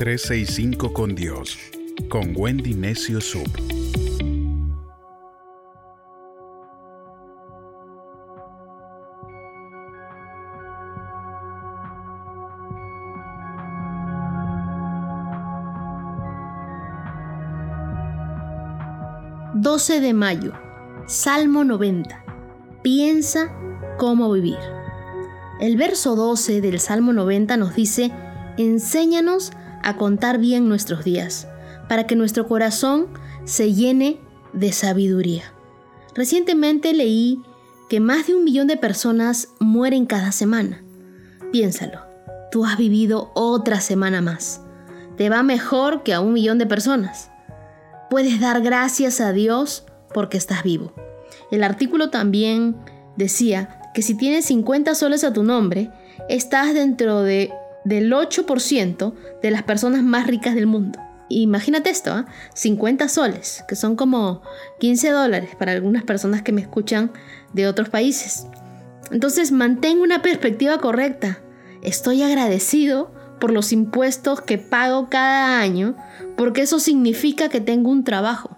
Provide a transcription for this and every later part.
365 con Dios, con Wendy Necio Sub. ...12 de mayo... ...Salmo 90... ...piensa cómo vivir... El verso 12 del Salmo 90 nos dice, enséñanos a contar bien nuestros días, para que nuestro corazón se llene de sabiduría. Recientemente leí que más de un millón de personas mueren cada semana. Piénsalo, tú has vivido otra semana más. Te va mejor que a un millón de personas. Puedes dar gracias a Dios porque estás vivo. El artículo también decía que si tienes 50 soles a tu nombre, estás dentro de, del 8% de las personas más ricas del mundo. Imagínate esto, 50 ¿ah? soles, que son como 15 dólares para algunas personas que me escuchan de otros países. Entonces mantengo una perspectiva correcta. Estoy agradecido por los impuestos que pago cada año, porque eso significa que tengo un trabajo.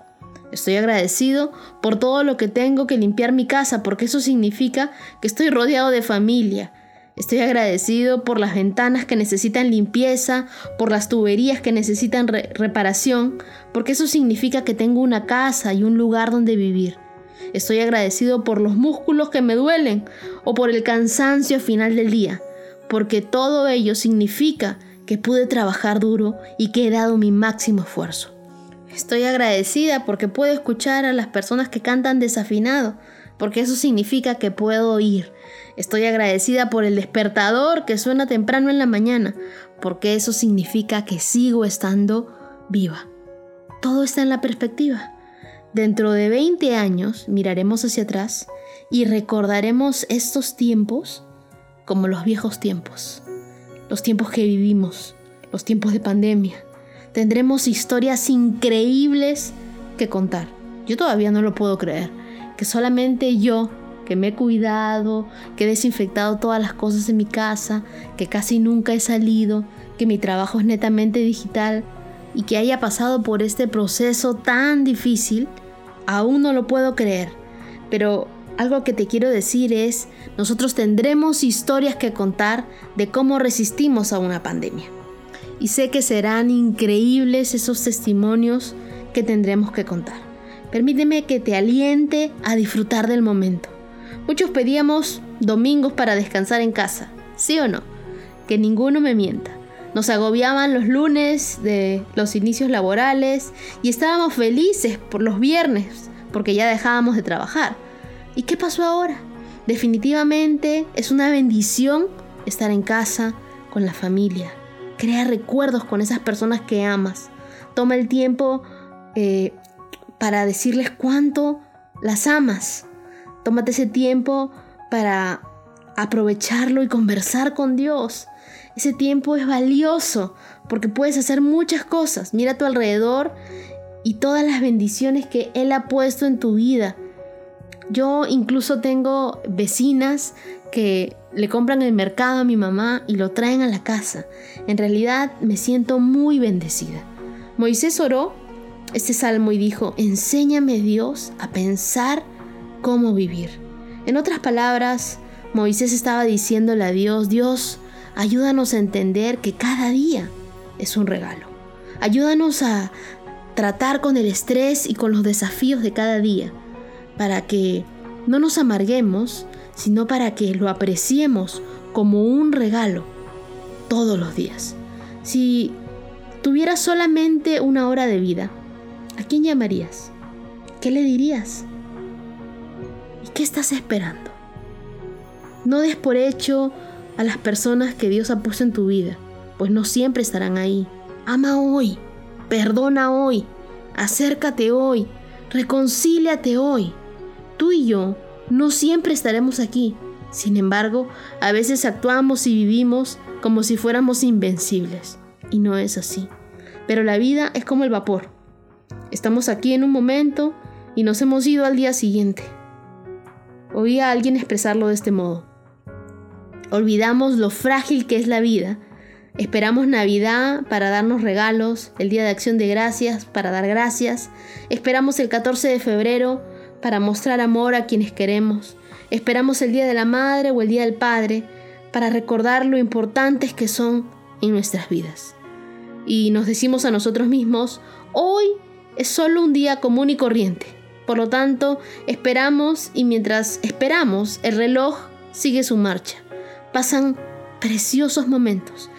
Estoy agradecido por todo lo que tengo que limpiar mi casa, porque eso significa que estoy rodeado de familia. Estoy agradecido por las ventanas que necesitan limpieza, por las tuberías que necesitan reparación, porque eso significa que tengo una casa y un lugar donde vivir. Estoy agradecido por los músculos que me duelen o por el cansancio final del día, porque todo ello significa que pude trabajar duro y que he dado mi máximo esfuerzo. Estoy agradecida porque puedo escuchar a las personas que cantan desafinado, porque eso significa que puedo oír. Estoy agradecida por el despertador que suena temprano en la mañana, porque eso significa que sigo estando viva. Todo está en la perspectiva. Dentro de 20 años miraremos hacia atrás y recordaremos estos tiempos como los viejos tiempos, los tiempos que vivimos, los tiempos de pandemia, tendremos historias increíbles que contar. Yo todavía no lo puedo creer, que solamente yo, que me he cuidado, que he desinfectado todas las cosas en mi casa, que casi nunca he salido, que mi trabajo es netamente digital y que haya pasado por este proceso tan difícil, aún no lo puedo creer. Pero algo que te quiero decir es, nosotros tendremos historias que contar de cómo resistimos a una pandemia y sé que serán increíbles esos testimonios que tendremos que contar. Permíteme que te aliente a disfrutar del momento. Muchos pedíamos domingos para descansar en casa, ¿sí o no? Que ninguno me mienta. Nos agobiaban los lunes de los inicios laborales y estábamos felices por los viernes porque ya dejábamos de trabajar. ¿Y qué pasó ahora? Definitivamente es una bendición estar en casa con la familia, Crea recuerdos con esas personas que amas. Toma el tiempo eh, para decirles cuánto las amas. Tómate ese tiempo para aprovecharlo y conversar con Dios. Ese tiempo es valioso porque puedes hacer muchas cosas. Mira a tu alrededor y todas las bendiciones que Él ha puesto en tu vida. Yo incluso tengo vecinas que le compran el mercado a mi mamá y lo traen a la casa. En realidad me siento muy bendecida. Moisés oró este salmo y dijo, enséñame Dios a pensar cómo vivir. En otras palabras, Moisés estaba diciéndole a Dios, Dios, ayúdanos a entender que cada día es un regalo. Ayúdanos a tratar con el estrés y con los desafíos de cada día, para que no nos amarguemos, sino para que lo apreciemos como un regalo todos los días. Si tuvieras solamente una hora de vida, ¿a quién llamarías? ¿Qué le dirías? ¿Y qué estás esperando? No des por hecho a las personas que Dios ha puesto en tu vida, pues no siempre estarán ahí. Ama hoy, perdona hoy, acércate hoy, reconcíliate hoy. Tú y yo no siempre estaremos aquí. Sin embargo, a veces actuamos y vivimos como si fuéramos invencibles. Y no es así. Pero la vida es como el vapor. Estamos aquí en un momento y nos hemos ido al día siguiente. Oí a alguien expresarlo de este modo. Olvidamos lo frágil que es la vida Esperamos Navidad para darnos regalos, el Día de Acción de Gracias para dar gracias. Esperamos el 14 de febrero para mostrar amor a quienes queremos. Esperamos el Día de la Madre o el Día del Padre para recordar lo importantes que son en nuestras vidas. Y nos decimos a nosotros mismos, hoy es solo un día común y corriente. Por lo tanto, esperamos y mientras esperamos, el reloj sigue su marcha. Pasan preciosos momentos,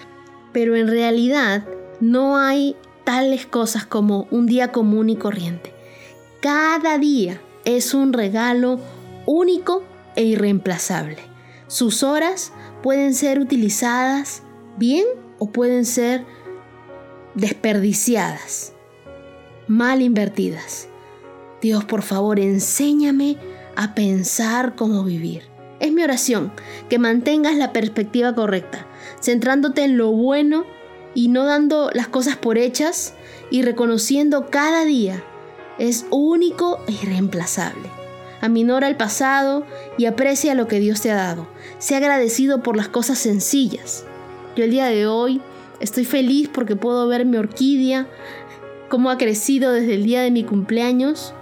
pero en realidad no hay tales cosas como un día común y corriente. Cada día es un regalo único e irreemplazable. Sus horas pueden ser utilizadas bien o pueden ser desperdiciadas, mal invertidas. Dios, por favor, enséñame a pensar cómo vivir. Es mi oración, que mantengas la perspectiva correcta, centrándote en lo bueno y no dando las cosas por hechas y reconociendo cada día es único e irreemplazable. Aminora el pasado y aprecia lo que Dios te ha dado. Sea agradecido por las cosas sencillas. Yo el día de hoy estoy feliz porque puedo ver mi orquídea, cómo ha crecido desde el día de mi cumpleaños.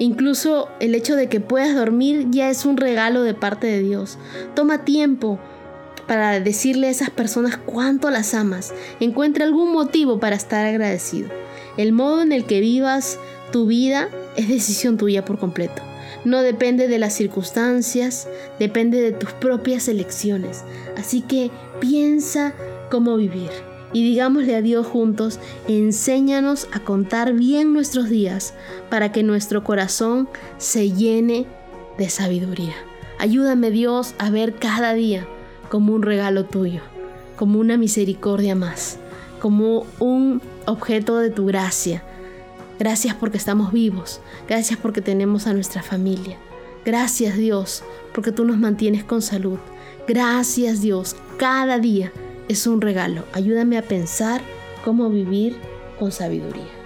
Incluso el hecho de que puedas dormir ya es un regalo de parte de Dios. Toma tiempo para decirle a esas personas cuánto las amas. Encuentra algún motivo para estar agradecido. El modo en el que vivas tu vida es decisión tuya por completo. No depende de las circunstancias, depende de tus propias elecciones. Así que piensa cómo vivir y digámosle a Dios juntos, enséñanos a contar bien nuestros días para que nuestro corazón se llene de sabiduría. Ayúdame Dios a ver cada día como un regalo tuyo, como una misericordia más, como un objeto de tu gracia Gracias porque estamos vivos. Gracias porque tenemos a nuestra familia. Gracias Dios porque tú nos mantienes con salud. Gracias Dios. Cada día es un regalo. Ayúdame a pensar cómo vivir con sabiduría.